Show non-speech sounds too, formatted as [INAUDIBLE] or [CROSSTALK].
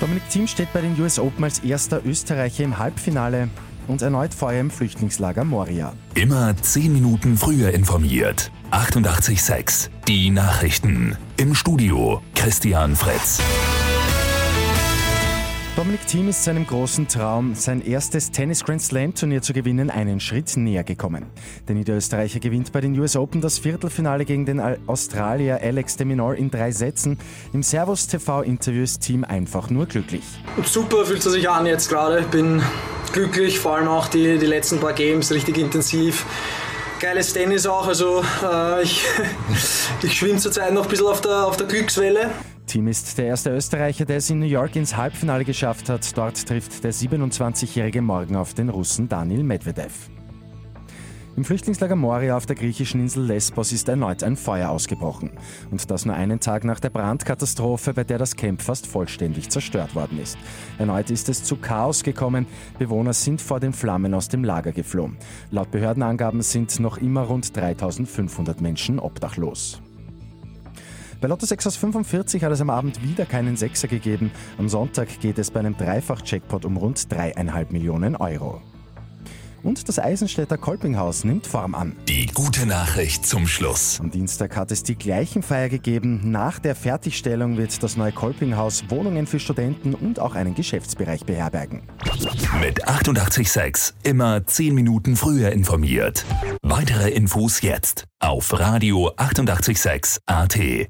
Dominik Thiem steht bei den US Open als erster Österreicher im Halbfinale und erneut Feuer im Flüchtlingslager Moria. Immer 10 Minuten früher informiert. 88.6 Die Nachrichten. Im Studio Christian Fritz. Dominik Thiem ist seinem großen Traum, sein erstes Tennis Grand Slam Turnier zu gewinnen, einen Schritt näher gekommen. Der Niederösterreicher gewinnt bei den US Open das Viertelfinale gegen den Australier Alex de Minaur in drei Sätzen. Im Servus TV Interview ist Thiem einfach nur glücklich. Super fühlt es sich an jetzt gerade. Bin glücklich, vor allem auch die, die letzten paar Games richtig intensiv geiles Tennis auch. Also äh, ich, [LAUGHS] ich schwimme zurzeit noch ein bisschen auf der, auf der Glückswelle. Team ist der erste Österreicher, der es in New York ins Halbfinale geschafft hat. Dort trifft der 27-Jährige morgen auf den Russen Daniel Medvedev. Im Flüchtlingslager Moria auf der griechischen Insel Lesbos ist erneut ein Feuer ausgebrochen. Und das nur einen Tag nach der Brandkatastrophe, bei der das Camp fast vollständig zerstört worden ist. Erneut ist es zu Chaos gekommen. Bewohner sind vor den Flammen aus dem Lager geflohen. Laut Behördenangaben sind noch immer rund 3500 Menschen obdachlos. Bei Lotto 6 aus 45 hat es am Abend wieder keinen Sechser gegeben. Am Sonntag geht es bei einem Dreifach-Jackpot um rund 3,5 Millionen Euro. Und das Eisenstädter Kolpinghaus nimmt Form an. Die gute Nachricht zum Schluss. Am Dienstag hat es die gleichen Feier gegeben. Nach der Fertigstellung wird das neue Kolpinghaus Wohnungen für Studenten und auch einen Geschäftsbereich beherbergen. Mit 886 immer 10 Minuten früher informiert. Weitere Infos jetzt auf Radio 886 AT.